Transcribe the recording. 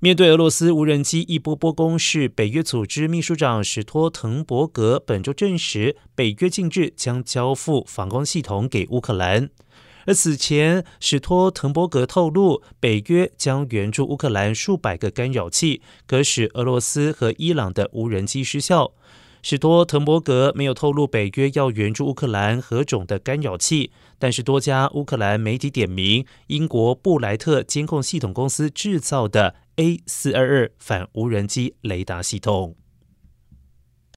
面对俄罗斯无人机一波波攻势，北约组织秘书长史托滕伯格本周证实，北约近日将交付防空系统给乌克兰。而此前，史托滕伯格透露，北约将援助乌克兰数百个干扰器，可使俄罗斯和伊朗的无人机失效。史托滕伯格没有透露北约要援助乌克兰何种的干扰器，但是多家乌克兰媒体点名英国布莱特监控系统公司制造的 A 四二二反无人机雷达系统。